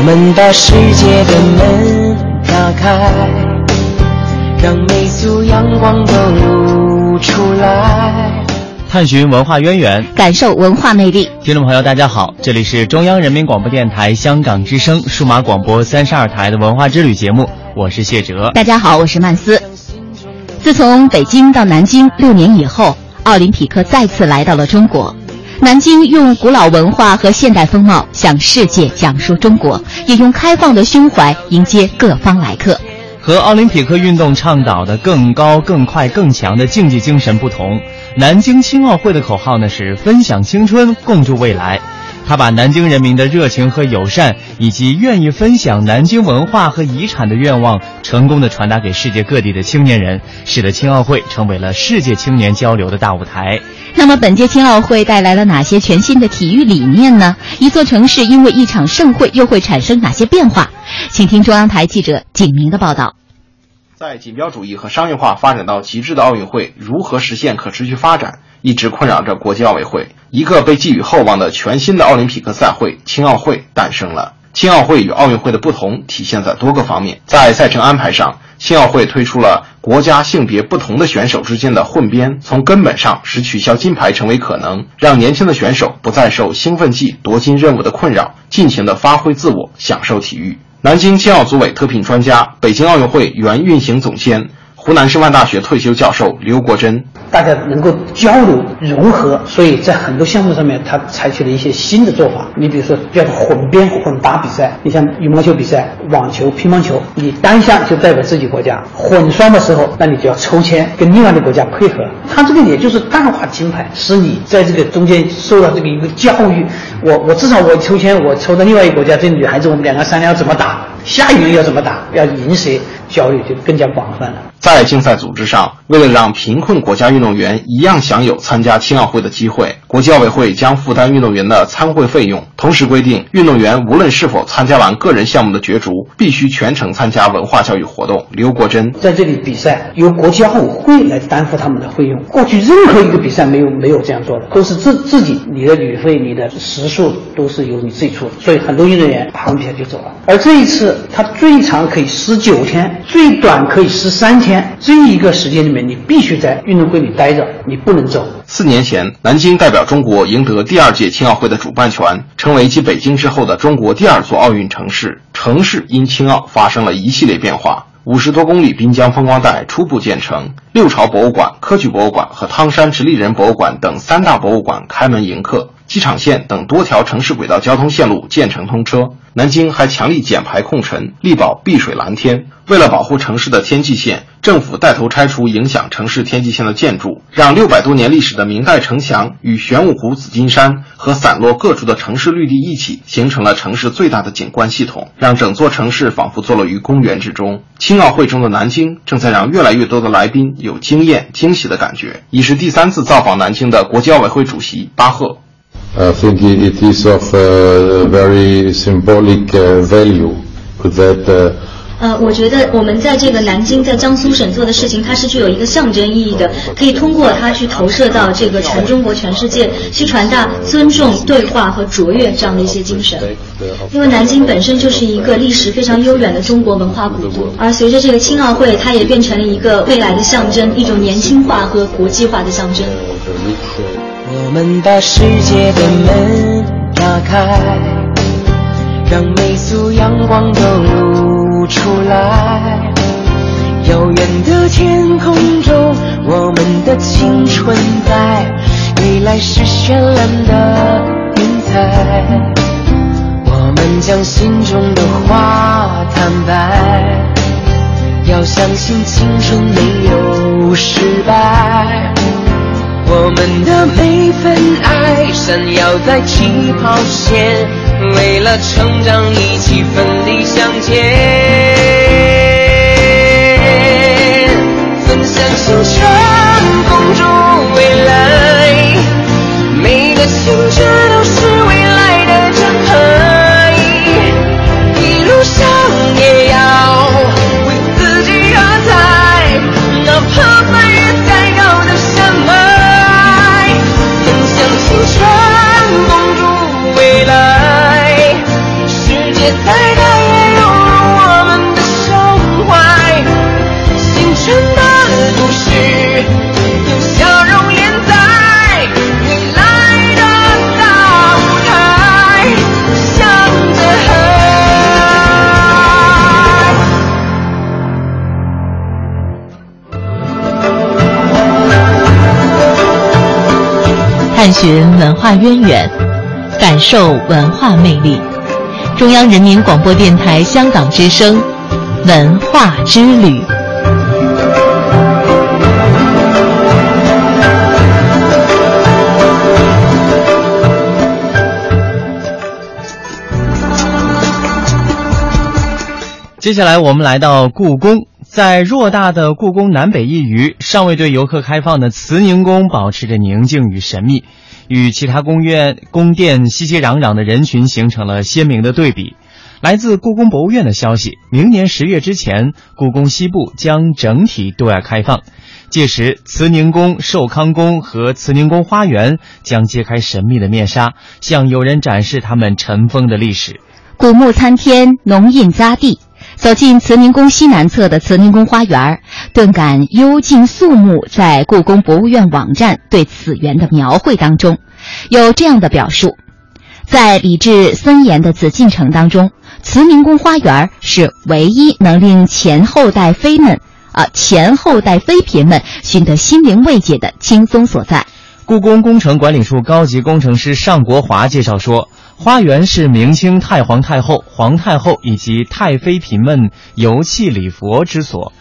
我们把世界的门打开，让每束阳光都露出来。探寻文化渊源，感受文化魅力。听众朋友，大家好，这里是中央人民广播电台香港之声数码广播三十二台的文化之旅节目，我是谢哲。大家好，我是曼斯。自从北京到南京六年以后，奥林匹克再次来到了中国。南京用古老文化和现代风貌向世界讲述中国，也用开放的胸怀迎接各方来客。和奥林匹克运动倡导的更高、更快、更强的竞技精神不同，南京青奥会的口号呢是分享青春，共筑未来。他把南京人民的热情和友善，以及愿意分享南京文化和遗产的愿望，成功的传达给世界各地的青年人，使得青奥会成为了世界青年交流的大舞台。那么，本届青奥会带来了哪些全新的体育理念呢？一座城市因为一场盛会又会产生哪些变化？请听中央台记者景明的报道。在锦标主义和商业化发展到极致的奥运会，如何实现可持续发展，一直困扰着国际奥委会。一个被寄予厚望的全新的奥林匹克赛会——青奥会诞生了。青奥会与奥运会的不同体现在多个方面，在赛程安排上。青奥会推出了国家性别不同的选手之间的混编，从根本上使取消金牌成为可能，让年轻的选手不再受兴奋剂夺金任务的困扰，尽情的发挥自我，享受体育。南京青奥组委特聘专家，北京奥运会原运行总监。湖南师范大学退休教授刘国珍，大家能够交流融合，所以在很多项目上面，他采取了一些新的做法。你比如说叫做混编混打比赛，你像羽毛球比赛、网球、乒乓球，你单项就代表自己国家；混双的时候，那你就要抽签跟另外的国家配合。他这个也就是淡化金牌，使你在这个中间受到这个一个教育。我我至少我抽签，我抽到另外一个国家，这女孩子我们两个商量要怎么打。下一轮要怎么打？要赢谁？交流就更加广泛了。在竞赛组织上，为了让贫困国家运动员一样享有参加青奥会的机会，国际奥委会将负担运动员的参会费用，同时规定运动员无论是否参加完个人项目的角逐，必须全程参加文化教育活动。刘国珍在这里比赛，由国际奥委会来担负他们的费用。过去任何一个比赛没有没有这样做的，都是自自己，你的旅费、你的食宿都是由你自己出。所以很多运动员打完比赛就走了。而这一次，他最长可以十九天，最短可以十三天。这一个时间里面，你必须在运动会里待着，你不能走。四年前，南京代表中国赢得第二届青奥会的主办权，成为继北京之后的中国第二座奥运城市。城市因青奥发生了一系列变化，五十多公里滨江风光带初步建成，六朝博物馆、科举博物馆和汤山直立人博物馆等三大博物馆开门迎客。机场线等多条城市轨道交通线路建成通车，南京还强力减排控尘，力保碧水蓝天。为了保护城市的天际线，政府带头拆除影响城市天际线的建筑，让六百多年历史的明代城墙与玄武湖、紫金山和散落各处的城市绿地一起，形成了城市最大的景观系统，让整座城市仿佛坐落于公园之中。青奥会中的南京，正在让越来越多的来宾有惊艳、惊喜的感觉。已是第三次造访南京的国际奥委会主席巴赫。I think it is of uh, very symbolic uh, value that. Uh, 呃，我觉得我们在这个南京，在江苏省做的事情，它是具有一个象征意义的，可以通过它去投射到这个全中国、全世界，去传达尊重、对话和卓越这样的一些精神。因为南京本身就是一个历史非常悠远的中国文化古都，而随着这个青奥会，它也变成了一个未来的象征，一种年轻化和国际化的象征。我们把世界的门打开，让每束阳光都不出来。遥远的天空中，我们的青春在，未来是。绚烂的云彩，我们将心中的话坦白，要相信青春没有失败。我们的每份爱闪耀在起跑线，为了成长一起奋力向前，寻文化渊源，感受文化魅力。中央人民广播电台香港之声，文化之旅。接下来我们来到故宫，在偌大的故宫南北一隅，尚未对游客开放的慈宁宫保持着宁静与神秘，与其他宫院、宫殿熙熙攘攘的人群形成了鲜明的对比。来自故宫博物院的消息，明年十月之前，故宫西部将整体对外开放，届时慈宁宫、寿康宫和慈宁宫花园将揭开神秘的面纱，向友人展示他们尘封的历史。古木参天，浓荫匝地。走进慈宁宫西南侧的慈宁宫花园，顿感幽静肃穆。在故宫博物院网站对此园的描绘当中，有这样的表述：在礼制森严的紫禁城当中，慈宁宫花园是唯一能令前后代妃们啊、前后代妃嫔们寻得心灵慰藉的轻松所在。故宫工程管理处高级工程师尚国华介绍说，花园是明清太皇太后、皇太后以及太妃嫔们游憩礼佛之所。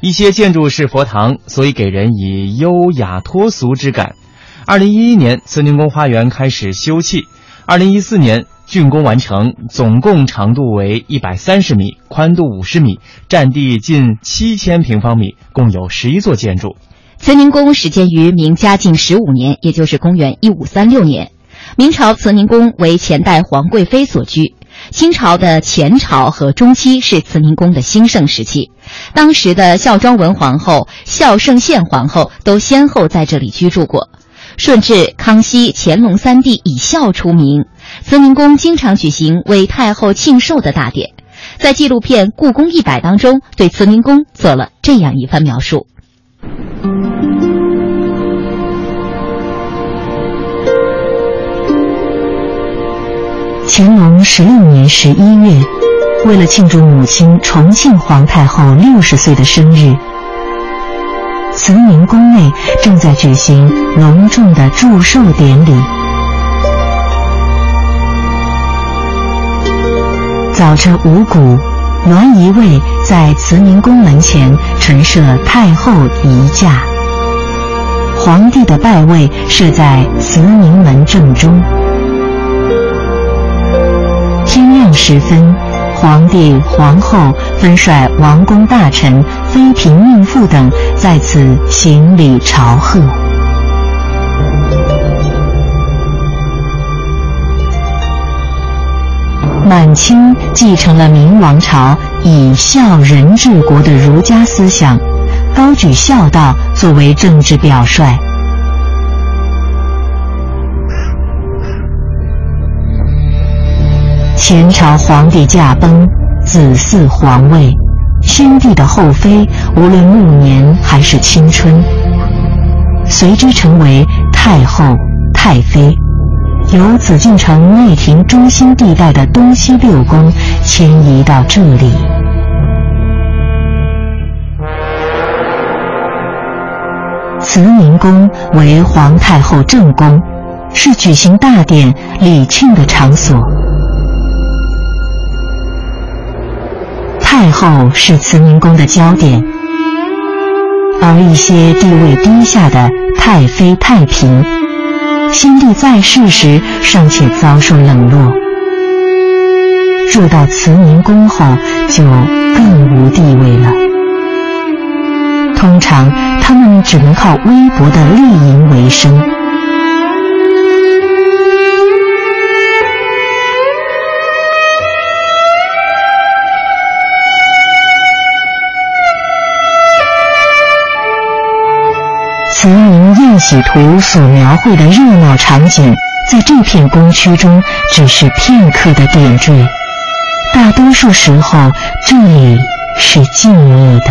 一些建筑是佛堂，所以给人以优雅脱俗之感。二零一一年，慈宁宫花园开始修葺，二零一四年竣工完成，总共长度为一百三十米，宽度五十米，占地近七千平方米，共有十一座建筑。慈宁宫始建于明嘉靖十五年，也就是公元一五三六年。明朝慈宁宫为前代皇贵妃所居，清朝的前朝和中期是慈宁宫的兴盛时期。当时的孝庄文皇后、孝圣宪皇后都先后在这里居住过。顺治、康熙、乾隆三帝以孝出名，慈宁宫经常举行为太后庆寿的大典。在纪录片《故宫一百》当中，对慈宁宫做了这样一番描述。乾隆十六年十一月，为了庆祝母亲重庆皇太后六十岁的生日，慈宁宫内正在举行隆重的祝寿典礼。早晨五鼓，栾仪卫在慈宁宫门前陈设太后仪驾，皇帝的拜位设在慈宁门正中。时分，皇帝、皇后分率王公大臣、妃嫔、孕妇等在此行礼朝贺。满清继承了明王朝以孝仁治国的儒家思想，高举孝道作为政治表率。前朝皇帝驾崩，子嗣皇位，先帝的后妃无论暮年还是青春，随之成为太后、太妃，由紫禁城内廷中心地带的东西六宫迁移到这里。慈宁宫为皇太后正宫。是举行大典礼庆的场所。太后是慈宁宫的焦点，而一些地位低下的太妃、太嫔，先帝在世时尚且遭受冷落，入到慈宁宫后就更无地位了。通常，他们只能靠微薄的丽银为生。慈宁宴喜图所描绘的热闹场景，在这片宫区中只是片刻的点缀，大多数时候这里是静谧的。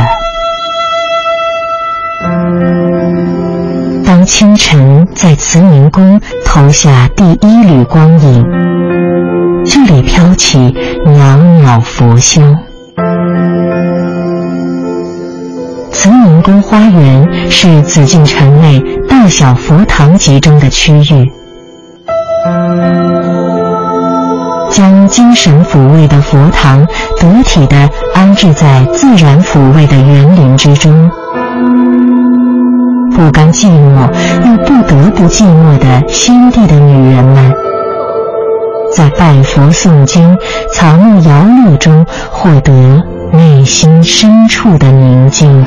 当清晨在慈宁宫投下第一缕光影，这里飘起袅袅佛香。宫花园是紫禁城内大小佛堂集中的区域，将精神抚慰的佛堂得体地安置在自然抚慰的园林之中。不甘寂寞又不得不寂寞的先帝的女人们，在拜佛诵经、草木摇曳中获得内心深处的宁静。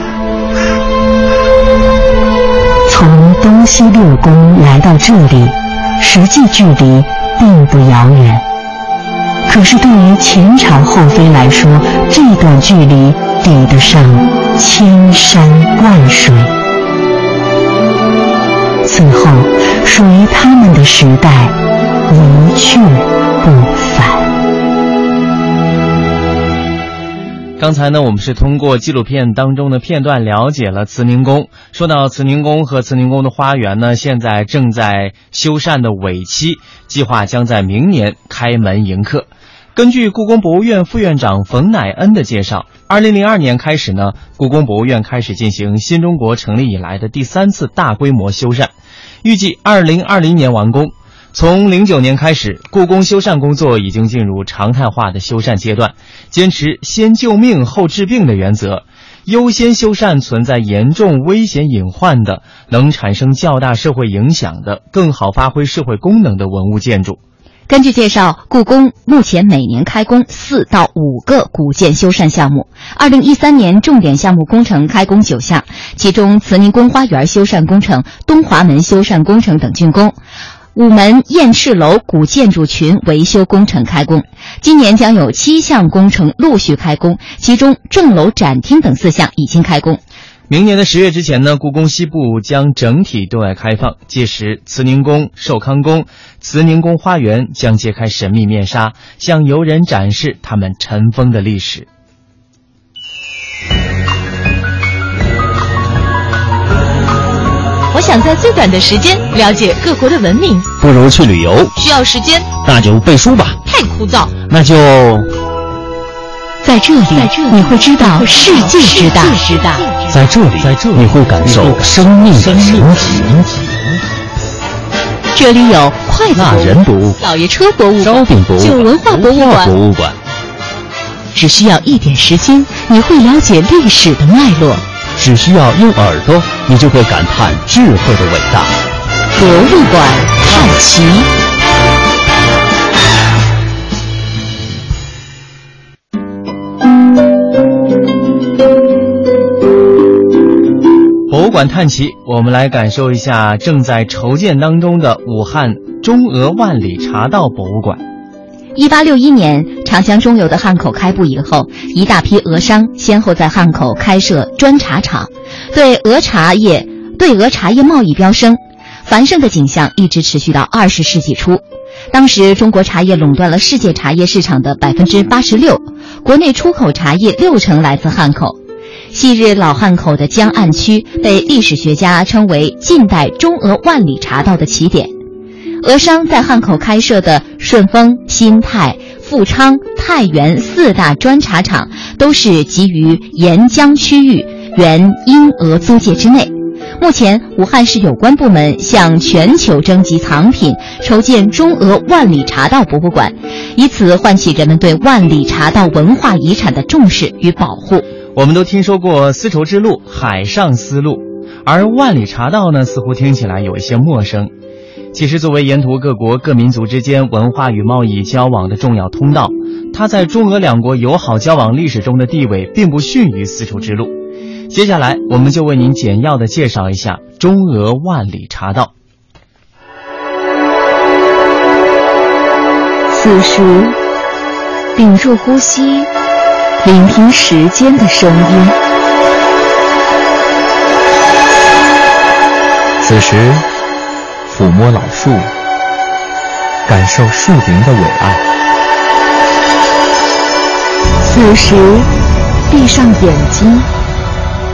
西六宫来到这里，实际距离并不遥远。可是对于前朝后妃来说，这段距离抵得上千山万水。此后，属于他们的时代刚才呢，我们是通过纪录片当中的片段了解了慈宁宫。说到慈宁宫和慈宁宫的花园呢，现在正在修缮的尾期，计划将在明年开门迎客。根据故宫博物院副院长冯乃恩的介绍，二零零二年开始呢，故宫博物院开始进行新中国成立以来的第三次大规模修缮，预计二零二零年完工。从零九年开始，故宫修缮工作已经进入常态化的修缮阶段，坚持先救命后治病的原则，优先修缮存在严重危险隐患的、能产生较大社会影响的、更好发挥社会功能的文物建筑。根据介绍，故宫目前每年开工四到五个古建修缮项目。二零一三年重点项目工程开工九项，其中慈宁宫花园修缮工程、东华门修缮工程等竣工。午门雁翅楼古建筑群维修工程开工，今年将有七项工程陆续开工，其中正楼展厅等四项已经开工。明年的十月之前呢，故宫西部将整体对外开放，届时慈宁宫、寿康宫、慈宁宫花园将揭开神秘面纱，向游人展示他们尘封的历史。我想在最短的时间了解各国的文明，不如去旅游。需要时间，那就背书吧。太枯燥，那就在这里，你会知道世界之大。在这里，在这里，你会感受生命的神奇。这里有筷子那人博物馆、老爷车博物馆、烧饼博物馆、旧文化博物馆。博物馆，只需要一点时间，你会了解历史的脉络。只需要用耳朵，你就会感叹智慧的伟大。博物馆探奇。博物馆探奇，我们来感受一下正在筹建当中的武汉中俄万里茶道博物馆。一八六一年，长江中游的汉口开埠以后，一大批俄商先后在汉口开设砖茶厂，对俄茶叶对俄茶叶贸易飙升，繁盛的景象一直持续到二十世纪初。当时中国茶叶垄断了世界茶叶市场的百分之八十六，国内出口茶叶六成来自汉口。昔日老汉口的江岸区被历史学家称为近代中俄万里茶道的起点。俄商在汉口开设的顺丰、新泰、富昌、太原四大砖茶厂，都是集于沿江区域原英俄租界之内。目前，武汉市有关部门向全球征集藏品，筹建中俄万里茶道博物馆，以此唤起人们对万里茶道文化遗产的重视与保护。我们都听说过丝绸之路、海上丝路，而万里茶道呢，似乎听起来有一些陌生。其实，作为沿途各国各民族之间文化与贸易交往的重要通道，它在中俄两国友好交往历史中的地位并不逊于丝绸之路。接下来，我们就为您简要的介绍一下中俄万里茶道。此时，屏住呼吸，聆听时间的声音。此时。抚摸老树，感受树林的伟岸。此时，闭上眼睛，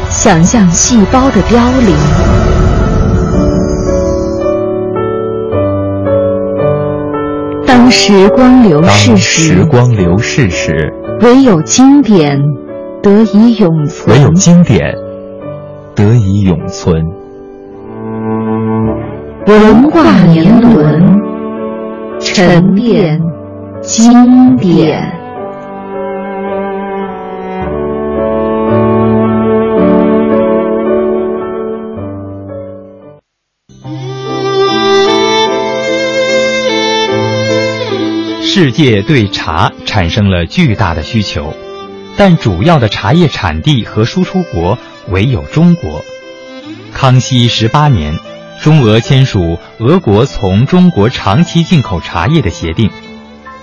想象细胞的凋零。当时光流逝时，时光流逝时，唯有经典得以永存。唯有经典得以永存。文化年轮，沉淀经典。世界对茶产生了巨大的需求，但主要的茶叶产地和输出国唯有中国。康熙十八年。中俄签署俄国从中国长期进口茶叶的协定。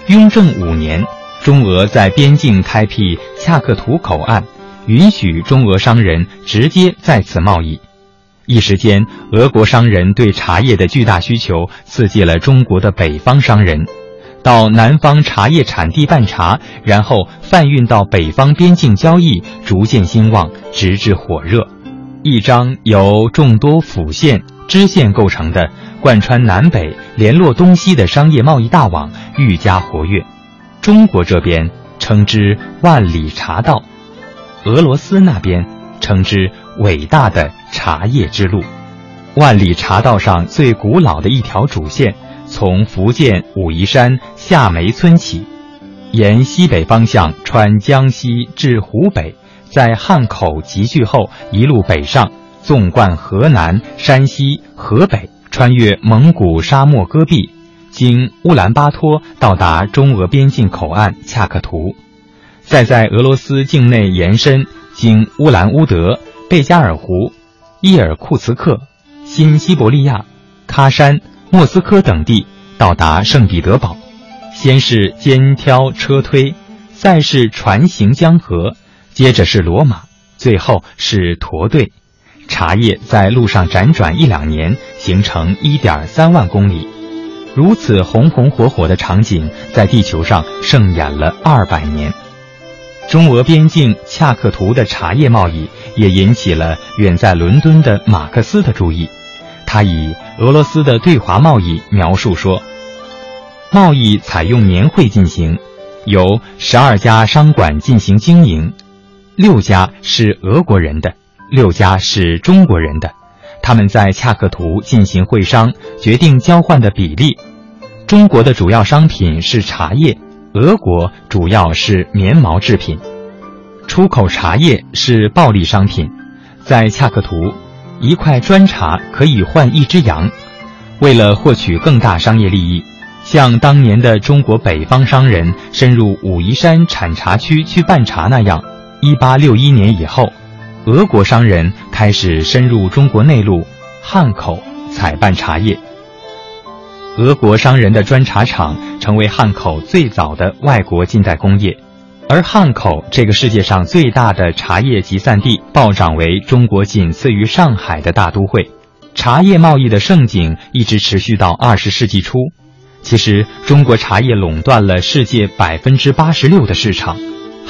雍正五年，中俄在边境开辟恰克图口岸，允许中俄商人直接在此贸易。一时间，俄国商人对茶叶的巨大需求，刺激了中国的北方商人，到南方茶叶产地办茶，然后贩运到北方边境交易，逐渐兴旺，直至火热。一张由众多府县。支线构成的贯穿南北、联络东西的商业贸易大网愈加活跃。中国这边称之万里茶道，俄罗斯那边称之伟大的茶叶之路。万里茶道上最古老的一条主线，从福建武夷山下梅村起，沿西北方向穿江西至湖北，在汉口集聚后一路北上。纵贯河南、山西、河北，穿越蒙古沙漠戈壁，经乌兰巴托到达中俄边境口岸恰克图，再在俄罗斯境内延伸，经乌兰乌德、贝加尔湖、伊尔库茨克、新西伯利亚、喀山、莫斯科等地，到达圣彼得堡。先是肩挑车推，再是船行江河，接着是罗马，最后是驼队。茶叶在路上辗转一两年，形成一点三万公里，如此红红火火的场景在地球上盛演了二百年。中俄边境恰克图的茶叶贸易也引起了远在伦敦的马克思的注意。他以俄罗斯的对华贸易描述说：“贸易采用年会进行，由十二家商馆进行经营，六家是俄国人的。”六家是中国人的，他们在恰克图进行会商，决定交换的比例。中国的主要商品是茶叶，俄国主要是棉毛制品。出口茶叶是暴利商品，在恰克图，一块砖茶可以换一只羊。为了获取更大商业利益，像当年的中国北方商人深入武夷山产茶区去办茶那样，一八六一年以后。俄国商人开始深入中国内陆，汉口采办茶叶。俄国商人的砖茶厂成为汉口最早的外国近代工业，而汉口这个世界上最大的茶叶集散地，暴涨为中国仅次于上海的大都会。茶叶贸易的盛景一直持续到二十世纪初。其实，中国茶叶垄断了世界百分之八十六的市场。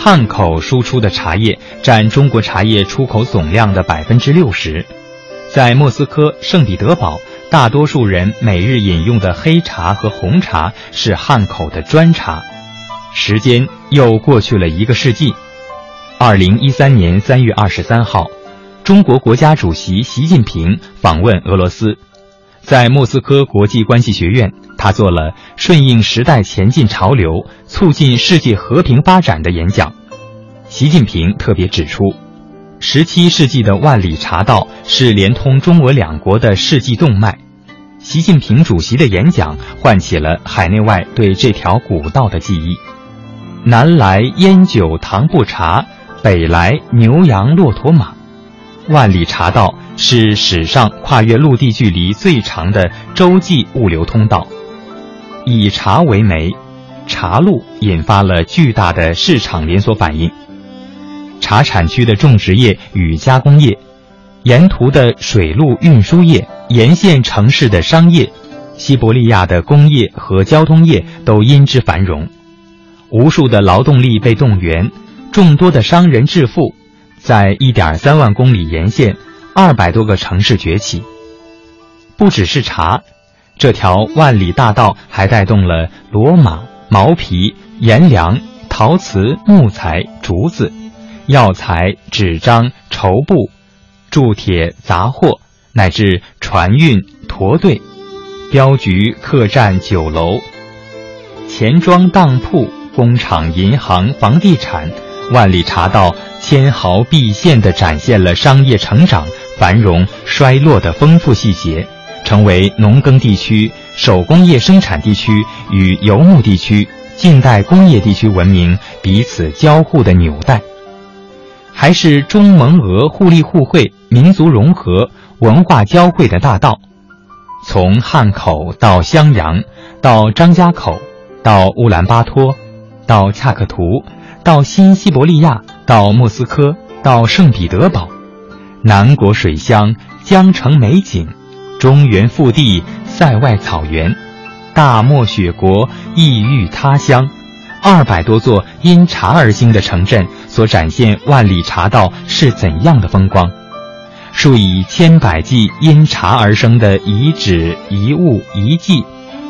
汉口输出的茶叶占中国茶叶出口总量的百分之六十，在莫斯科、圣彼得堡，大多数人每日饮用的黑茶和红茶是汉口的砖茶。时间又过去了一个世纪，二零一三年三月二十三号，中国国家主席习近平访问俄罗斯，在莫斯科国际关系学院，他做了顺应时代前进潮流、促进世界和平发展的演讲。习近平特别指出，十七世纪的万里茶道是连通中俄两国的世纪动脉。习近平主席的演讲唤起了海内外对这条古道的记忆。南来烟酒糖布茶，北来牛羊骆驼马。万里茶道是史上跨越陆地距离最长的洲际物流通道，以茶为媒，茶路引发了巨大的市场连锁反应。茶产区的种植业与加工业，沿途的水路运输业，沿线城市的商业，西伯利亚的工业和交通业都因之繁荣，无数的劳动力被动员，众多的商人致富，在一点三万公里沿线，二百多个城市崛起。不只是茶，这条万里大道还带动了骡马、毛皮、颜良、陶瓷、木材、竹子。药材、纸张、绸布、铸铁、杂货，乃至船运、驼队、镖局、客栈、酒楼、钱庄、当铺、工厂、银行、房地产，万里茶道纤毫毕现地展现了商业成长、繁荣、衰落的丰富细节，成为农耕地区、手工业生产地区与游牧地区、近代工业地区文明彼此交互的纽带。还是中蒙俄互利互惠、民族融合、文化交汇的大道，从汉口到襄阳，到张家口，到乌兰巴托，到恰克图，到新西伯利亚，到莫斯科，到圣彼得堡，南国水乡，江城美景，中原腹地，塞外草原，大漠雪国，异域他乡。二百多座因茶而兴的城镇所展现万里茶道是怎样的风光？数以千百计因茶而生的遗址、遗物、遗迹，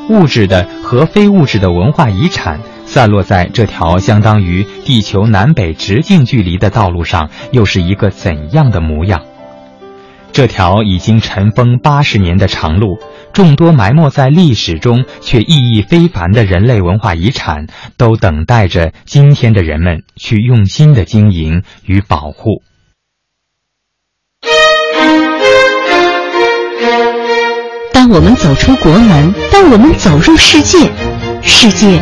物质的和非物质的文化遗产，散落在这条相当于地球南北直径距离的道路上，又是一个怎样的模样？这条已经尘封八十年的长路。众多埋没在历史中却意义非凡的人类文化遗产，都等待着今天的人们去用心的经营与保护。当我们走出国门，当我们走入世界，世界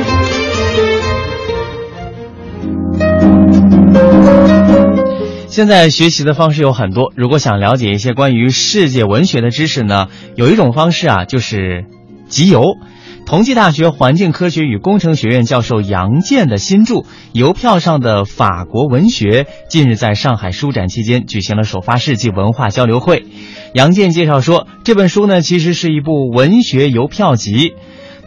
现在学习的方式有很多，如果想了解一些关于世界文学的知识呢，有一种方式啊，就是集邮。同济大学环境科学与工程学院教授杨健的新著《邮票上的法国文学》近日在上海书展期间举行了首发世纪文化交流会。杨健介绍说，这本书呢其实是一部文学邮票集，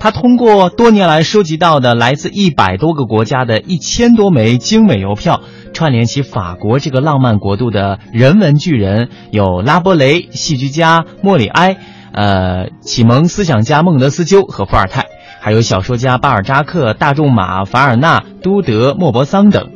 他通过多年来收集到的来自一百多个国家的一千多枚精美邮票，串联起法国这个浪漫国度的人文巨人，有拉波雷、戏剧家莫里埃。呃，启蒙思想家孟德斯鸠和伏尔泰，还有小说家巴尔扎克、大仲马、凡尔纳、都德、莫泊桑等。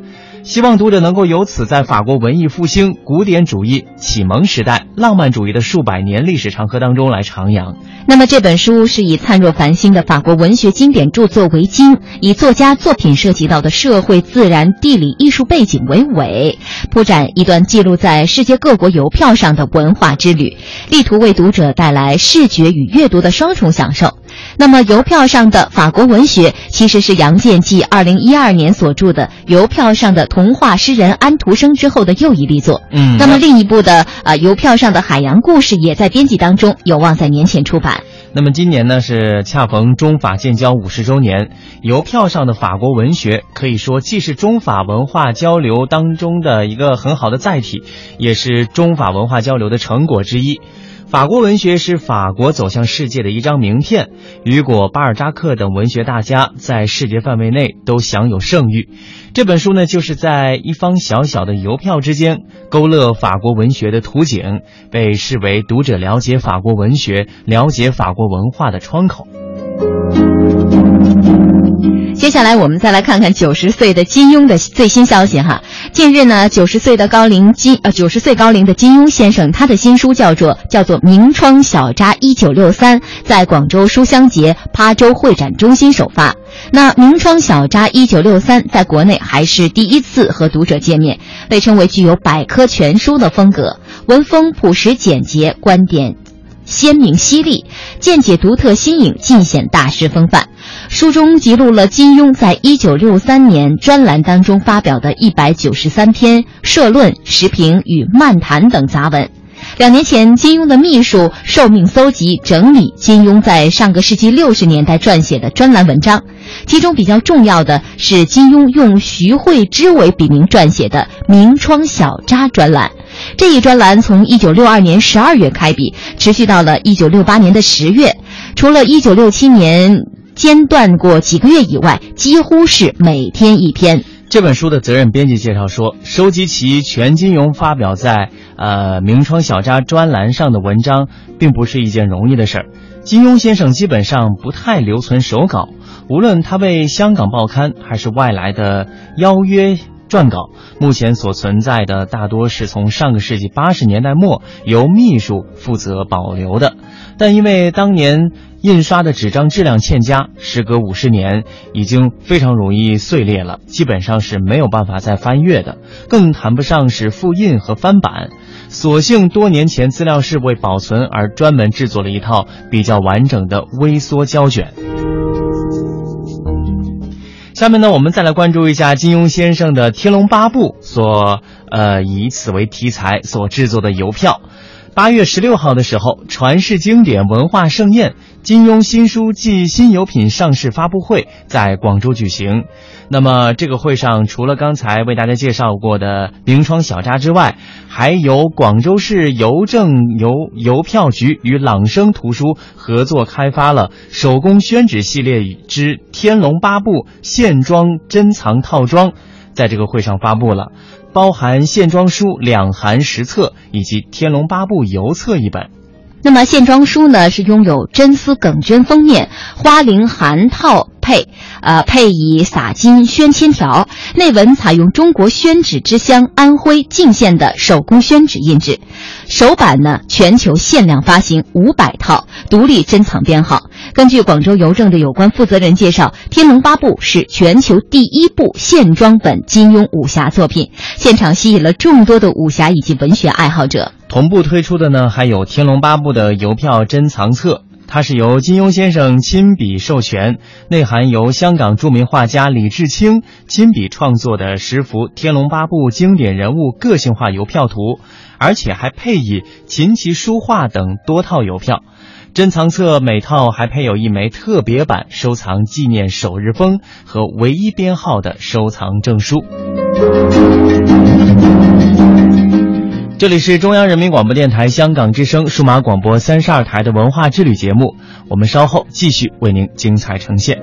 希望读者能够由此在法国文艺复兴、古典主义、启蒙时代、浪漫主义的数百年历史长河当中来徜徉。那么这本书是以灿若繁星的法国文学经典著作为经，以作家作品涉及到的社会、自然、地理、艺术背景为尾，铺展一段记录在世界各国邮票上的文化之旅，力图为读者带来视觉与阅读的双重享受。那么，邮票上的法国文学其实是杨建继二零一二年所著的《邮票上的童话诗人安徒生》之后的又一力作。嗯，那么另一部的啊《邮票上的海洋故事》也在编辑当中，有望在年前出版。那么今年呢是恰逢中法建交五十周年，《邮票上的法国文学》可以说既是中法文化交流当中的一个很好的载体，也是中法文化交流的成果之一。法国文学是法国走向世界的一张名片，雨果、巴尔扎克等文学大家在世界范围内都享有盛誉。这本书呢，就是在一方小小的邮票之间勾勒法国文学的图景，被视为读者了解法国文学、了解法国文化的窗口。接下来我们再来看看九十岁的金庸的最新消息哈。近日呢，九十岁的高龄金呃九十岁高龄的金庸先生，他的新书叫做叫做《明窗小札一九六三》，在广州书香节琶洲会展中心首发。那《明窗小札一九六三》在国内还是第一次和读者见面，被称为具有百科全书的风格，文风朴实简洁，观点。鲜明犀利，见解独特新颖，尽显大师风范。书中记录了金庸在一九六三年专栏当中发表的一百九十三篇社论、时评与漫谈等杂文。两年前，金庸的秘书受命搜集整理金庸在上个世纪六十年代撰写的专栏文章，其中比较重要的是金庸用徐汇之为笔名撰写的《明窗小札》专栏。这一专栏从一九六二年十二月开笔，持续到了一九六八年的十月。除了一九六七年间断过几个月以外，几乎是每天一篇。这本书的责任编辑介绍说，收集其全金庸发表在呃《明窗小札》专栏上的文章，并不是一件容易的事儿。金庸先生基本上不太留存手稿，无论他为香港报刊还是外来的邀约。撰稿目前所存在的大多是从上个世纪八十年代末由秘书负责保留的，但因为当年印刷的纸张质量欠佳，时隔五十年已经非常容易碎裂了，基本上是没有办法再翻阅的，更谈不上是复印和翻版。所幸多年前资料室为保存而专门制作了一套比较完整的微缩胶卷。下面呢，我们再来关注一下金庸先生的《天龙八部》所呃以此为题材所制作的邮票。八月十六号的时候，传世经典文化盛宴。金庸新书暨新油品上市发布会在广州举行。那么，这个会上除了刚才为大家介绍过的明窗小札之外，还由广州市邮政邮邮票局与朗声图书合作开发了手工宣纸系列之《天龙八部》线装珍藏套装，在这个会上发布了，包含线装书两函十册以及《天龙八部》邮册一本。那么线装书呢，是拥有真丝梗绢封面，花翎函套配，呃，配以洒金宣签条，内文采用中国宣纸之乡安徽泾县的手工宣纸印制，首版呢全球限量发行五百套，独立珍藏编号。根据广州邮政的有关负责人介绍，《天龙八部》是全球第一部线装本金庸武侠作品，现场吸引了众多的武侠以及文学爱好者。同步推出的呢，还有《天龙八部》的邮票珍藏册，它是由金庸先生亲笔授权，内含由香港著名画家李志清亲笔创作的十幅《天龙八部》经典人物个性化邮票图，而且还配以琴棋书画等多套邮票。珍藏册每套还配有一枚特别版收藏纪念首日封和唯一编号的收藏证书。这里是中央人民广播电台香港之声数码广播三十二台的文化之旅节目，我们稍后继续为您精彩呈现。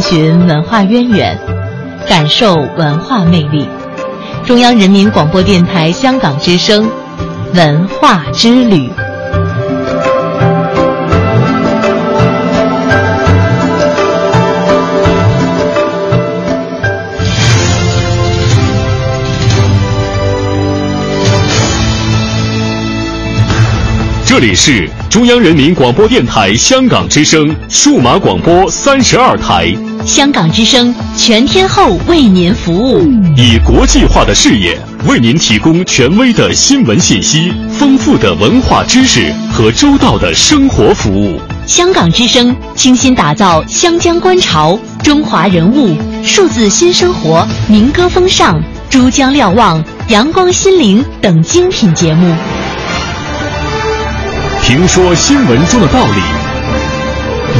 寻文化渊源，感受文化魅力。中央人民广播电台香港之声，文化之旅。这里是中央人民广播电台香港之声数码广播三十二台，香港之声全天候为您服务，以国际化的视野为您提供权威的新闻信息、丰富的文化知识和周到的生活服务。香港之声倾心打造湘江观潮、中华人物、数字新生活、民歌风尚、珠江瞭望、阳光心灵等精品节目。评说新闻中的道理，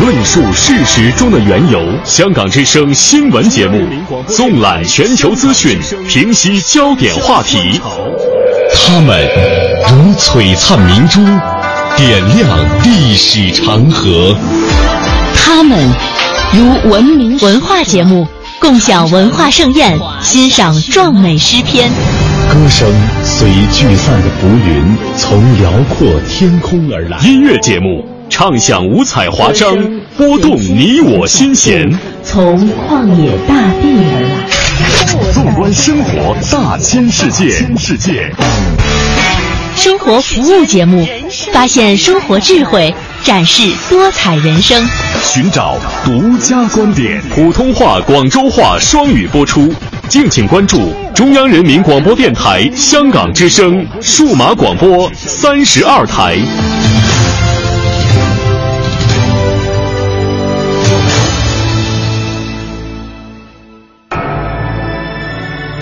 论述事实中的缘由。香港之声新闻节目，纵览全球资讯，平息焦点话题。他们如璀璨明珠，点亮历史长河。他们如文明文化节目。共享文化盛宴，欣赏壮美诗篇。歌声随聚散的浮云，从辽阔天空而来。音乐节目唱响五彩华章，拨动你我心弦。从旷野大地而来。纵观生活大千世界。世界。生活服务节目，发现生活智慧。展示多彩人生，寻找独家观点。普通话、广州话双语播出，敬请关注中央人民广播电台香港之声数码广播三十二台。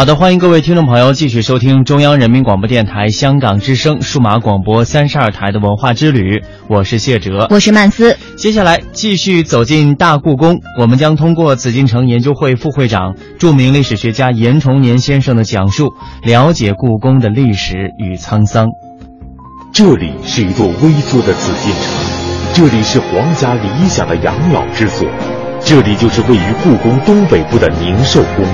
好的，欢迎各位听众朋友继续收听中央人民广播电台香港之声数码广播三十二台的文化之旅，我是谢哲，我是曼斯。接下来继续走进大故宫，我们将通过紫禁城研究会副会长、著名历史学家严崇年先生的讲述，了解故宫的历史与沧桑。这里是一座微缩的紫禁城，这里是皇家理想的养老之所，这里就是位于故宫东北部的宁寿宫。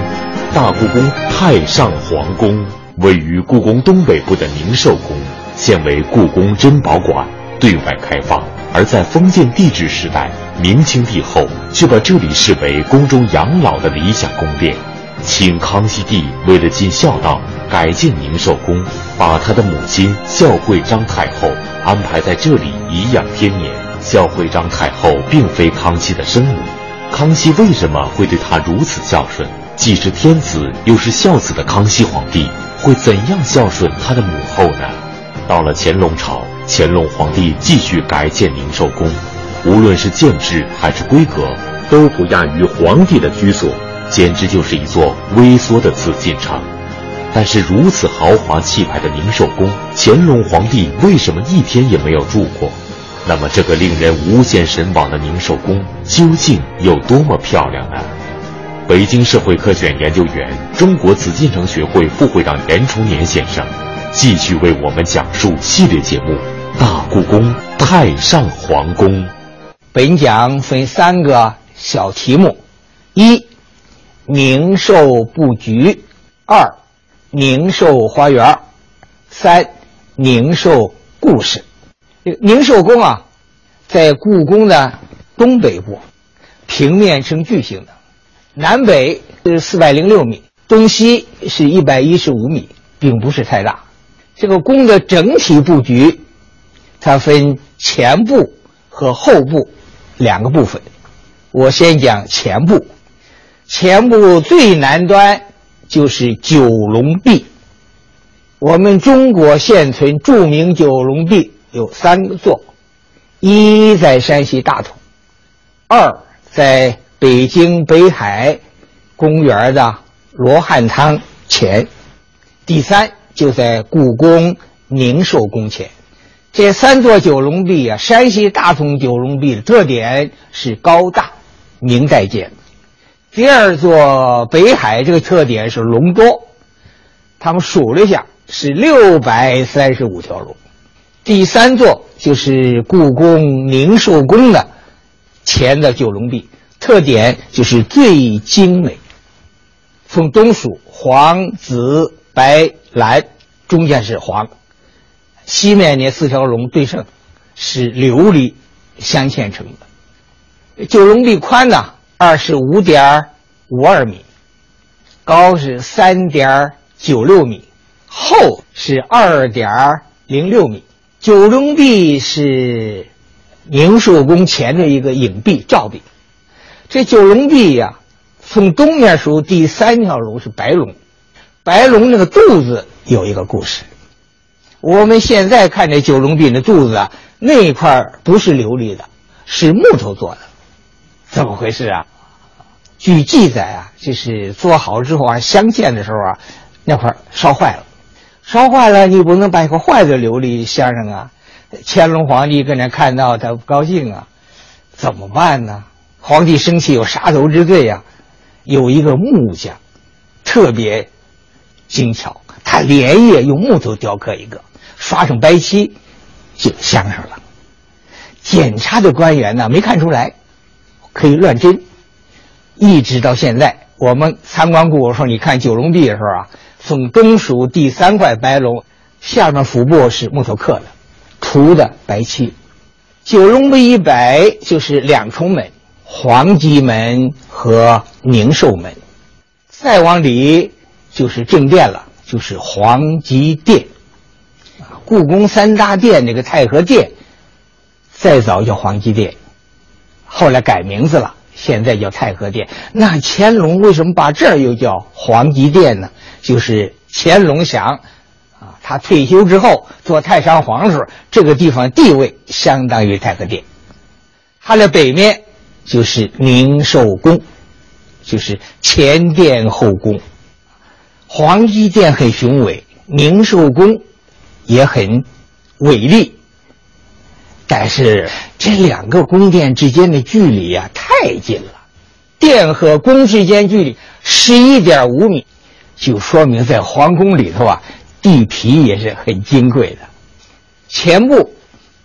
大故宫太上皇宫位于故宫东北部的宁寿宫，现为故宫珍宝馆，对外开放。而在封建帝制时代，明清帝后就把这里视为宫中养老的理想宫殿。清康熙帝为了尽孝道，改建宁寿宫，把他的母亲孝惠章太后安排在这里颐养天年。孝惠章太后并非康熙的生母，康熙为什么会对她如此孝顺？既是天子又是孝子的康熙皇帝，会怎样孝顺他的母后呢？到了乾隆朝，乾隆皇帝继续改建宁寿宫，无论是建制还是规格，都不亚于皇帝的居所，简直就是一座微缩的紫禁城。但是如此豪华气派的宁寿宫，乾隆皇帝为什么一天也没有住过？那么这个令人无限神往的宁寿宫究竟有多么漂亮呢？北京社会科学院研究员、中国紫禁城学会副会长严崇年先生，继续为我们讲述系列节目《大故宫太上皇宫》。本讲分三个小题目：一、宁寿布局；二、宁寿花园；三、宁寿故事。宁寿宫啊，在故宫的东北部，平面呈矩形的。南北是四百零六米，东西是一百一十五米，并不是太大。这个宫的整体布局，它分前部和后部两个部分。我先讲前部，前部最南端就是九龙壁。我们中国现存著名九龙壁有三座，一在山西大同，二在。北京北海公园的罗汉汤前，第三就在故宫宁寿宫前。这三座九龙壁啊，山西大同九龙壁的特点是高大，明代建。第二座北海这个特点是龙多，他们数了一下是六百三十五条龙。第三座就是故宫宁寿宫的前的九龙壁。特点就是最精美，从东数黄、紫、白、蓝中间是黄，西面那四条龙对称，是琉璃镶嵌成的。九龙壁宽呢，二十五点五二米，高是三点九六米，厚是二点零六米。九龙壁是宁寿宫前的一个影壁照壁。这九龙壁呀，从东面数第三条龙是白龙，白龙那个肚子有一个故事。我们现在看这九龙壁的肚子啊，那块不是琉璃的，是木头做的，怎么回事啊？据记载啊，就是做好之后啊，镶嵌的时候啊，那块烧坏了，烧坏了你不能把一块坏的琉璃镶上啊。乾隆皇帝跟那看到他不高兴啊，怎么办呢？皇帝生气有杀头之罪呀，有一个木匠，特别精巧，他连夜用木头雕刻一个，刷上白漆，就镶上了。检查的官员呢没看出来，可以乱真。一直到现在，我们参观故宫说，你看九龙壁的时候啊，从东数第三块白龙，下面腹部是木头刻的，涂的白漆。九龙壁一摆就是两重门。皇极门和宁寿门，再往里就是正殿了，就是皇极殿。故宫三大殿那个太和殿，再早叫皇极殿，后来改名字了，现在叫太和殿。那乾隆为什么把这儿又叫皇极殿呢？就是乾隆想，啊，他退休之后做太上皇的时候，这个地方地位相当于太和殿。它的北面。就是宁寿宫，就是前殿后宫。皇极殿很雄伟，宁寿宫也很伟丽。但是这两个宫殿之间的距离呀太近了，殿和宫之间距离十一点五米，就说明在皇宫里头啊，地皮也是很金贵的。前部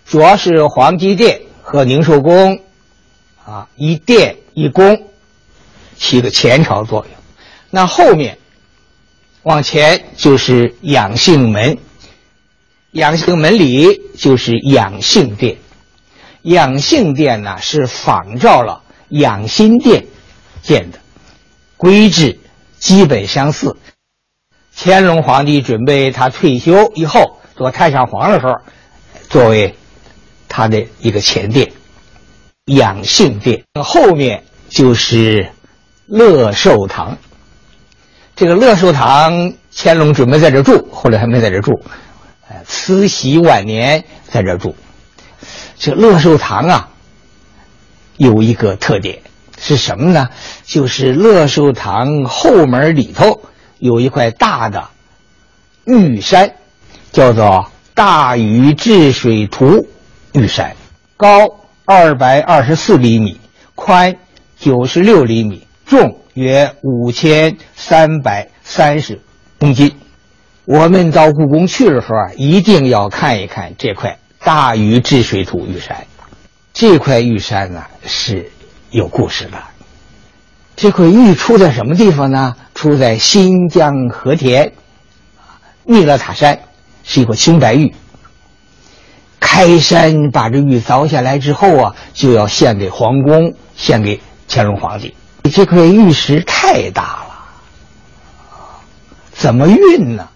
主要是皇极殿和宁寿宫。啊，一殿一宫，起个前朝作用。那后面往前就是养性门，养性门里就是养性殿。养性殿呢是仿照了养心殿建的，规制基本相似。乾隆皇帝准备他退休以后做太上皇的时候，作为他的一个前殿。养性殿后面就是乐寿堂。这个乐寿堂，乾隆准备在这住，后来还没在这住。呃，慈禧晚年在这住。这乐寿堂啊，有一个特点是什么呢？就是乐寿堂后门里头有一块大的玉山，叫做大禹治水图玉山，高。二百二十四厘米，宽九十六厘米，重约五千三百三十公斤。我们到故宫去的时候啊，一定要看一看这块大禹治水图玉山。这块玉山呢是有故事的。这块玉出在什么地方呢？出在新疆和田，密勒塔山，是一块青白玉。开山把这玉凿下来之后啊，就要献给皇宫，献给乾隆皇帝。这块玉石太大了，怎么运呢？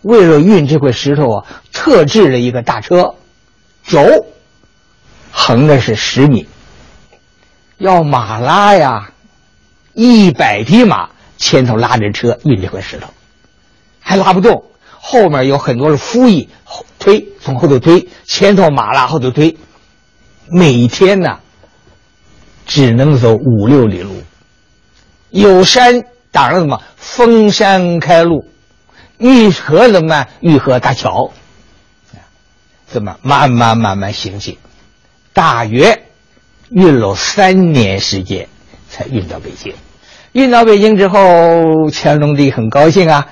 为了运这块石头啊，特制了一个大车，轴横的是十米，要马拉呀，一百匹马前头拉着车运这块石头，还拉不动。后面有很多是夫役推，从后头推，前头马拉后头推，每天呢只能走五六里路，有山挡着什么？封山开路，遇河怎么办？遇河搭桥，怎么慢慢慢慢行进？大约运了三年时间才运到北京。运到北京之后，乾隆帝很高兴啊。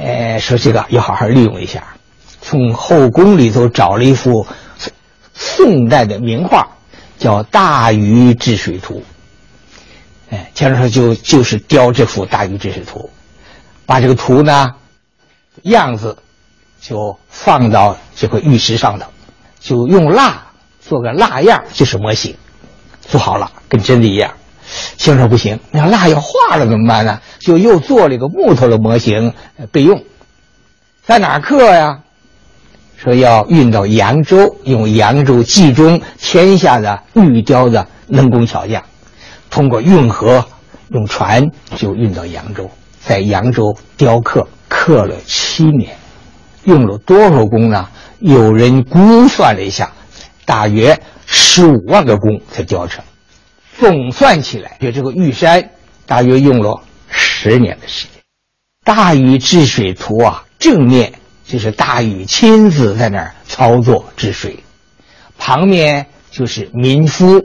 呃，说这个要好好利用一下，从后宫里头找了一幅宋代的名画，叫《大禹治水图》。哎，乾隆说就就是雕这幅《大禹治水图》，把这个图呢样子就放到这块玉石上头，就用蜡做个蜡样，就是模型，做好了跟真的一样。先说不行，那蜡要化了怎么办呢？就又做了一个木头的模型备用。在哪儿刻呀？说要运到扬州，用扬州集中天下的玉雕的能工巧匠，通过运河用船就运到扬州，在扬州雕刻，刻了七年，用了多少工呢？有人估算了一下，大约十五万个工才雕成。总算起来，就这个玉山大约用了十年的时间。大禹治水图啊，正面。就是大禹亲自在那儿操作治水，旁边就是民夫，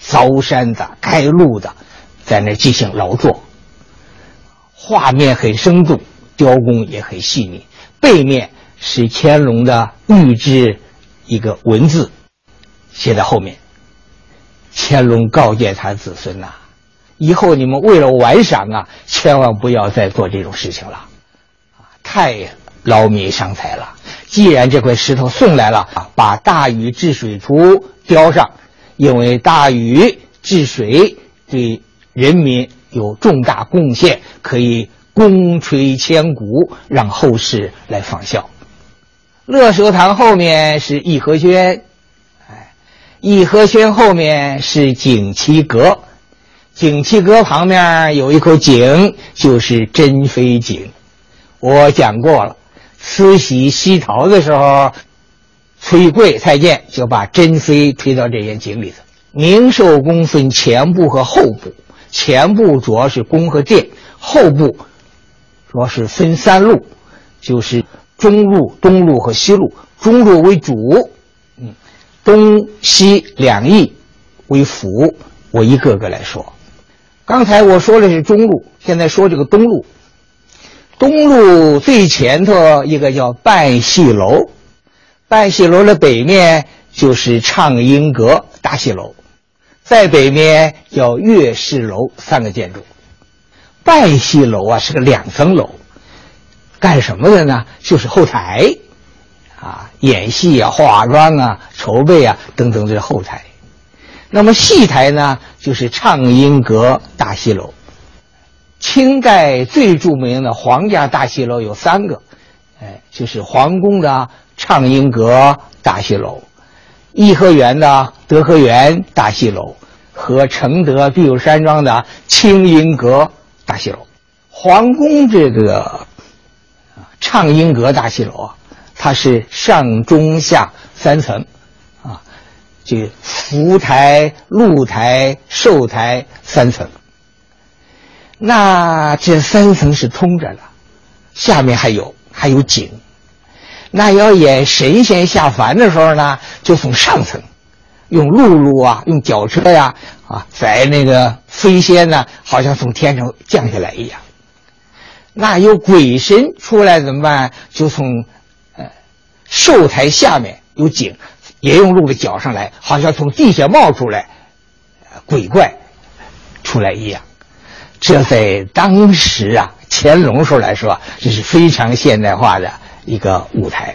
凿山的、开路的，在那儿进行劳作。画面很生动，雕工也很细腻。背面是乾隆的御制一个文字，写在后面。乾隆告诫他子孙呐：“以后你们为了玩赏啊，千万不要再做这种事情了，太……”劳民伤财了。既然这块石头送来了，把大禹治水图雕上，因为大禹治水对人民有重大贡献，可以功垂千古，让后世来仿效。乐寿堂后面是颐和轩，颐和轩后面是景祺阁，景祺阁旁边有一口井，就是珍妃井。我讲过了。慈禧西逃的时候，崔贵太监就把珍妃推到这间井里头。宁寿宫分前部和后部，前部主要是宫和殿，后部主要是分三路，就是中路、东路和西路。中路为主，东西两翼为辅。我一个个来说。刚才我说的是中路，现在说这个东路。东路最前头一个叫半戏楼，半戏楼的北面就是畅音阁大戏楼，在北面叫乐士楼三个建筑。半戏楼啊是个两层楼，干什么的呢？就是后台，啊，演戏啊、化妆啊、筹备啊等等这后台。那么戏台呢，就是畅音阁大戏楼。清代最著名的皇家大戏楼有三个，哎，就是皇宫的畅音阁大戏楼、颐和园的德和园大戏楼和承德碧玉山庄的清音阁大戏楼。皇宫这个畅音阁大戏楼啊，它是上中下三层，啊，就福台、露台、寿台三层。那这三层是通着的，下面还有还有井。那要演神仙下凡的时候呢，就从上层，用辘轳啊，用绞车呀，啊，载那个飞仙呢，好像从天上降下来一样。那有鬼神出来怎么办？就从寿台下面有井，也用辘子绞上来，好像从地下冒出来，鬼怪出来一样。这在当时啊，乾隆时候来说，这是非常现代化的一个舞台。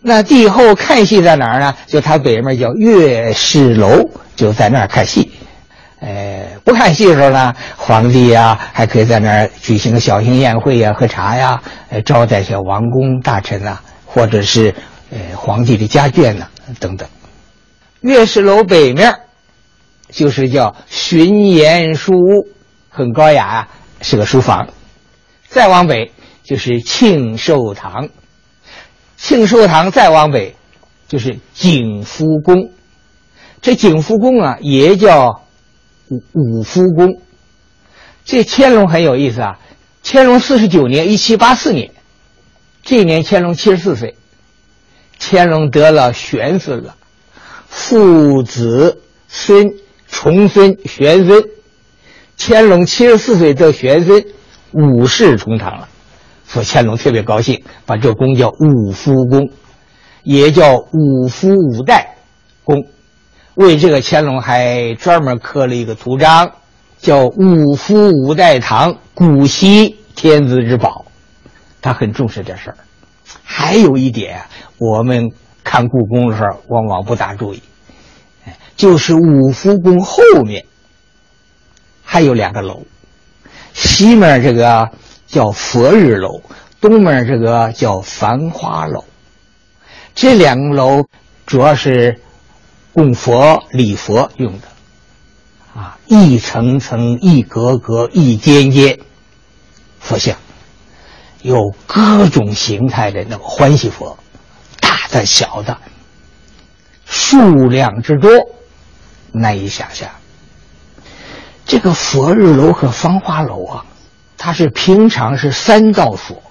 那帝后看戏在哪儿呢？就他北面叫乐士楼，就在那儿看戏。呃，不看戏的时候呢，皇帝呀还可以在那儿举行个小型宴会呀、喝茶呀，招待些王公大臣呐，或者是呃皇帝的家眷呐等等。乐士楼北面就是叫巡言书屋。很高雅啊，是个书房。再往北就是庆寿堂，庆寿堂再往北就是景福宫。这景福宫啊，也叫五五福宫。这乾隆很有意思啊，乾隆四十九年，一七八四年，这年乾隆七十四岁，乾隆得了玄孙了，父子孙重孙玄孙。乾隆七十四岁得玄孙，五世重堂了，所以乾隆特别高兴，把这宫叫五福宫，也叫五福五代宫。为这个，乾隆还专门刻了一个图章，叫五福五代堂，古稀天子之宝。他很重视这事儿。还有一点，我们看故宫的时候往往不大注意，就是五福宫后面还有两个楼，西面这个叫佛日楼，东面这个叫繁花楼。这两个楼主要是供佛礼佛用的，啊，一层层、一格格、一间间佛像，有各种形态的那个欢喜佛，大的、小的，数量之多难以想象。这个佛日楼和芳华楼啊，它是平常是三道锁，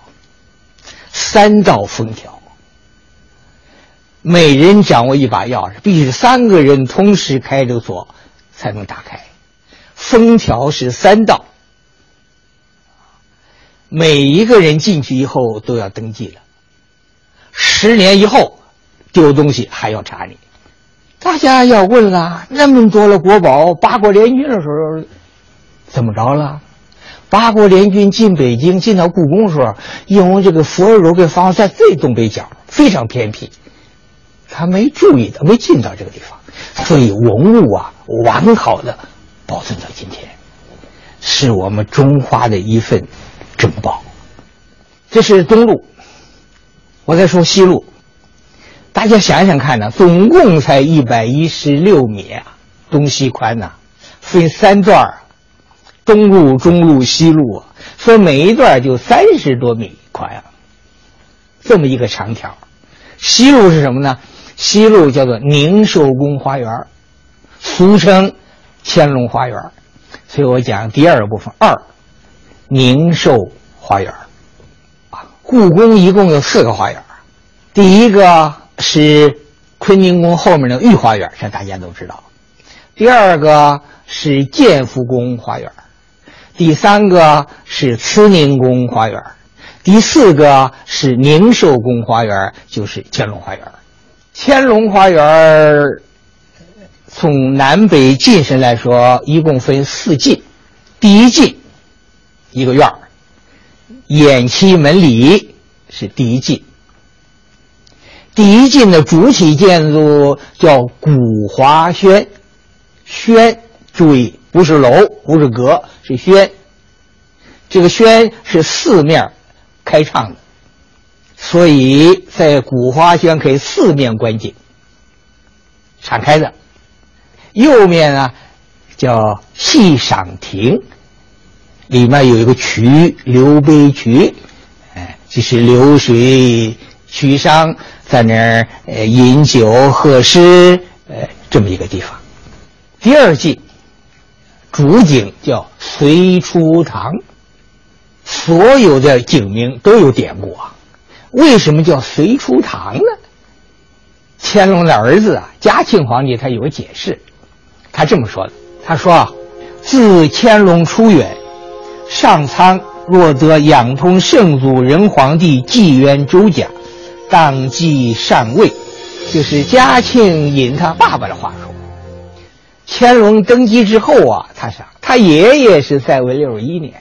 三道封条。每人掌握一把钥匙，必须三个人同时开这个锁才能打开。封条是三道，每一个人进去以后都要登记了。十年以后丢东西还要查你。大家要问了，那么多的国宝，八国联军的时候怎么着了？八国联军进北京，进到故宫的时候，因为这个佛楼跟方在最东北角，非常偏僻。他没注意到，没进到这个地方，所以文物啊完好的保存到今天，是我们中华的一份珍宝。这是东路，我再说西路，大家想想看呢，总共才一百一十六米，东西宽呐，分三段东路、中路、西路啊，所以每一段就三十多米宽啊，这么一个长条。西路是什么呢？西路叫做宁寿宫花园，俗称乾隆花园，所以我讲第二个部分二，宁寿花园，啊，故宫一共有四个花园，第一个是坤宁宫后面的御花园，这大家都知道，第二个是建福宫花园，第三个是慈宁宫花园，第四个是宁寿宫花园，就是乾隆花园。乾隆花园从南北进深来说，一共分四进。第一进，一个院儿，偃旗门里是第一进。第一进的主体建筑叫古华轩，轩注意不是楼，不是阁，是轩。这个轩是四面开敞的。所以在古华轩可以四面观景，敞开的。右面呢叫戏赏亭，里面有一个渠流杯渠，哎，就是流水渠商在那儿呃饮酒贺诗，呃这么一个地方。第二季主景叫隋初堂，所有的景名都有典故啊。为什么叫隋初堂呢？乾隆的儿子啊，嘉庆皇帝他有个解释，他这么说的：“他说啊，自乾隆初远，上苍若得养通圣祖仁皇帝纪元周家，当即上位。”就是嘉庆引他爸爸的话说。乾隆登基之后啊，他想他爷爷是在位六十一年，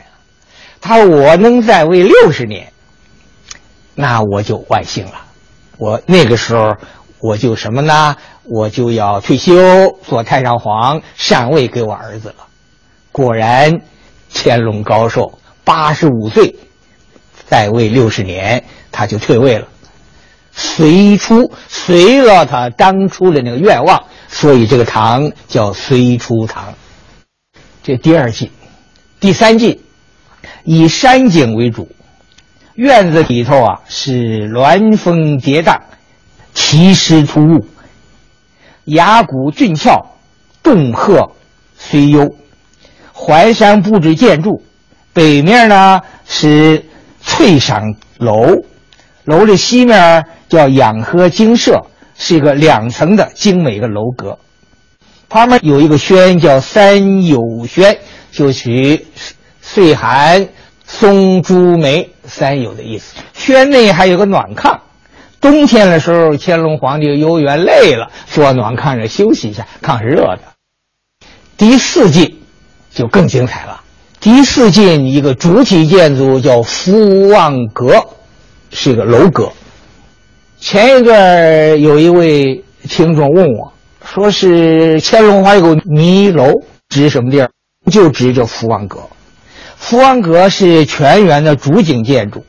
他我能在位六十年。那我就万幸了，我那个时候我就什么呢？我就要退休做太上皇，禅位给我儿子了。果然，乾隆高寿，八十五岁，在位六十年，他就退位了，随出随了他当初的那个愿望，所以这个堂叫随出堂。这第二季，第三季，以山景为主。院子里头啊是鸾峰叠嶂，奇石突兀，崖谷峻峭，洞壑虽幽。环山布置建筑，北面呢是翠赏楼，楼的西面叫养和精舍，是一个两层的精美的楼阁。旁边有一个轩叫三友轩，就取岁寒。松竹梅三友的意思。轩内还有个暖炕，冬天的时候，乾隆皇帝游园累了，坐暖炕上休息一下，炕是热的。第四进就更精彩了。第四进一个主体建筑叫福旺阁，是一个楼阁，前一段有一位听众问我，说是乾隆花有个泥楼，指什么地儿？就指着福旺阁。福旺阁是全园的主景建筑，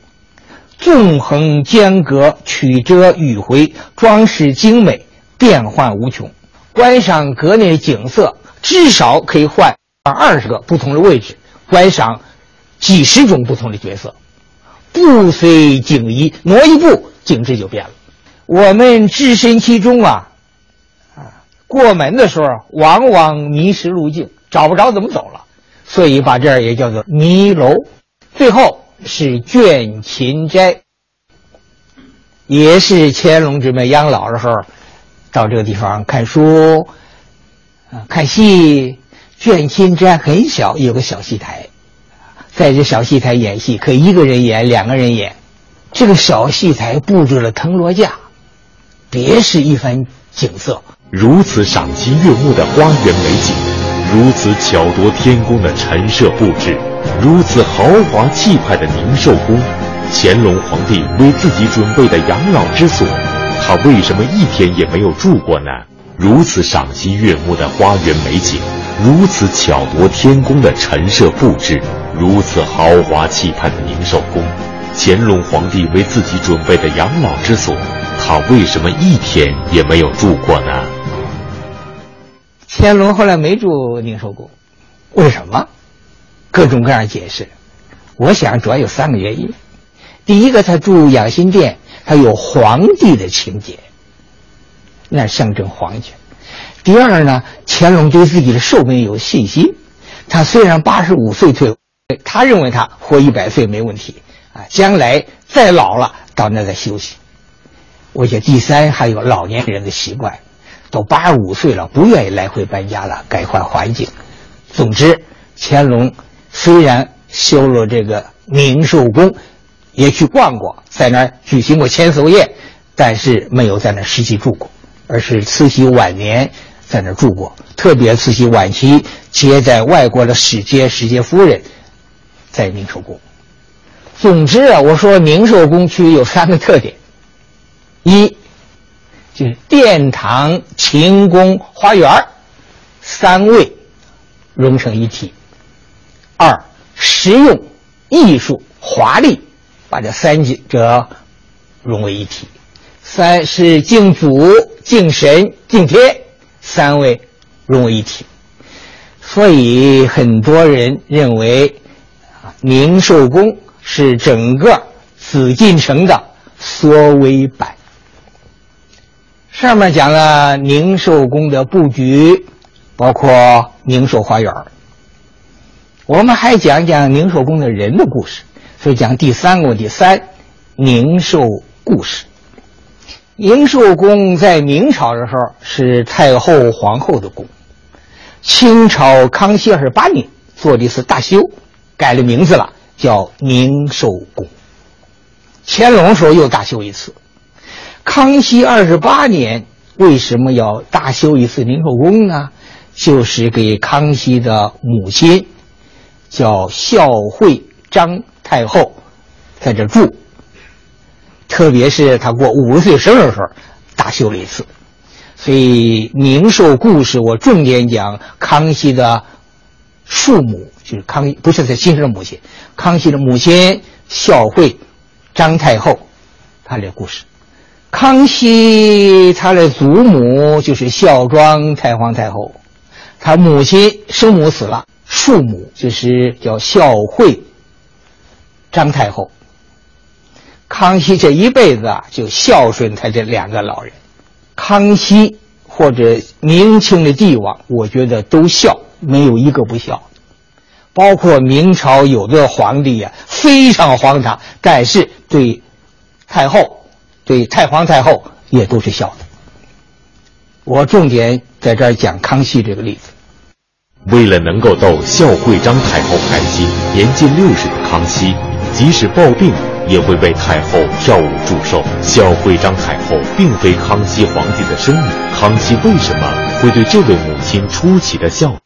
纵横间隔，曲折迂回，装饰精美，变幻无穷。观赏阁内景色，至少可以换二十个不同的位置，观赏几十种不同的角色。步虽景移，挪一步，景致就变了。我们置身其中啊，啊，过门的时候往往迷失路径，找不着怎么走了，所以把这儿也叫做迷楼。最后是倦勤斋，也是乾隆之们养老的时候，到这个地方看书，啊，看戏。倦勤斋很小，有个小戏台，在这小戏台演戏，可一个人演，两个人演。这个小戏台布置了藤萝架。别是一番景色，如此赏心悦目的花园美景，如此巧夺天工的陈设布置，如此豪华气派的宁寿宫，乾隆皇帝为自己准备的养老之所，他为什么一天也没有住过呢？如此赏心悦目的花园美景，如此巧夺天工的陈设布置，如此豪华气派的宁寿宫，乾隆皇帝为自己准备的养老之所。他为什么一天也没有住过呢？乾隆后来没住宁寿宫，为什么？各种各样解释。我想主要有三个原因。第一个，他住养心殿，他有皇帝的情节，那象征皇权。第二呢，乾隆对自己的寿命有信心。他虽然八十五岁退，他认为他活一百岁没问题啊，将来再老了到那再休息。我觉第三还有老年人的习惯，都八十五岁了，不愿意来回搬家了，改换环境。总之，乾隆虽然修了这个宁寿宫，也去逛过，在那儿举行过千叟宴，但是没有在那儿实际住过，而是慈禧晚年在那儿住过。特别慈禧晚期接待外国的使节、使节夫人，在宁寿宫。总之啊，我说宁寿宫区有三个特点。一，就是殿堂、寝宫、花园三位融成一体；二，实用、艺术、华丽，把这三者融为一体；三是敬祖、敬神、敬天，三位融为一体。所以很多人认为，宁寿宫是整个紫禁城的缩微版。上面讲了宁寿宫的布局，包括宁寿花园我们还讲讲宁寿宫的人的故事，所以讲第三个问题：三，宁寿故事。宁寿宫在明朝的时候是太后皇后的宫，清朝康熙二十八年做了一次大修，改了名字了，叫宁寿宫。乾隆时候又大修一次。康熙二十八年为什么要大修一次宁寿宫呢？就是给康熙的母亲，叫孝惠张太后，在这住。特别是他过五十岁生日的时候，大修了一次。所以宁寿故事我重点讲康熙的父母，就是康不是他亲生的母亲，康熙的母亲孝惠张太后，他的故事。康熙他的祖母就是孝庄太皇太后，他母亲生母死了，庶母就是叫孝惠张太后。康熙这一辈子啊，就孝顺他这两个老人。康熙或者明清的帝王，我觉得都孝，没有一个不孝。包括明朝有的皇帝呀，非常荒唐，但是对太后。对太皇太后也都是孝的。我重点在这儿讲康熙这个例子。为了能够逗孝惠章太后开心，年近六十的康熙，即使抱病也会为太后跳舞祝寿。孝惠章太后并非康熙皇帝的生母，康熙为什么会对这位母亲出奇的孝？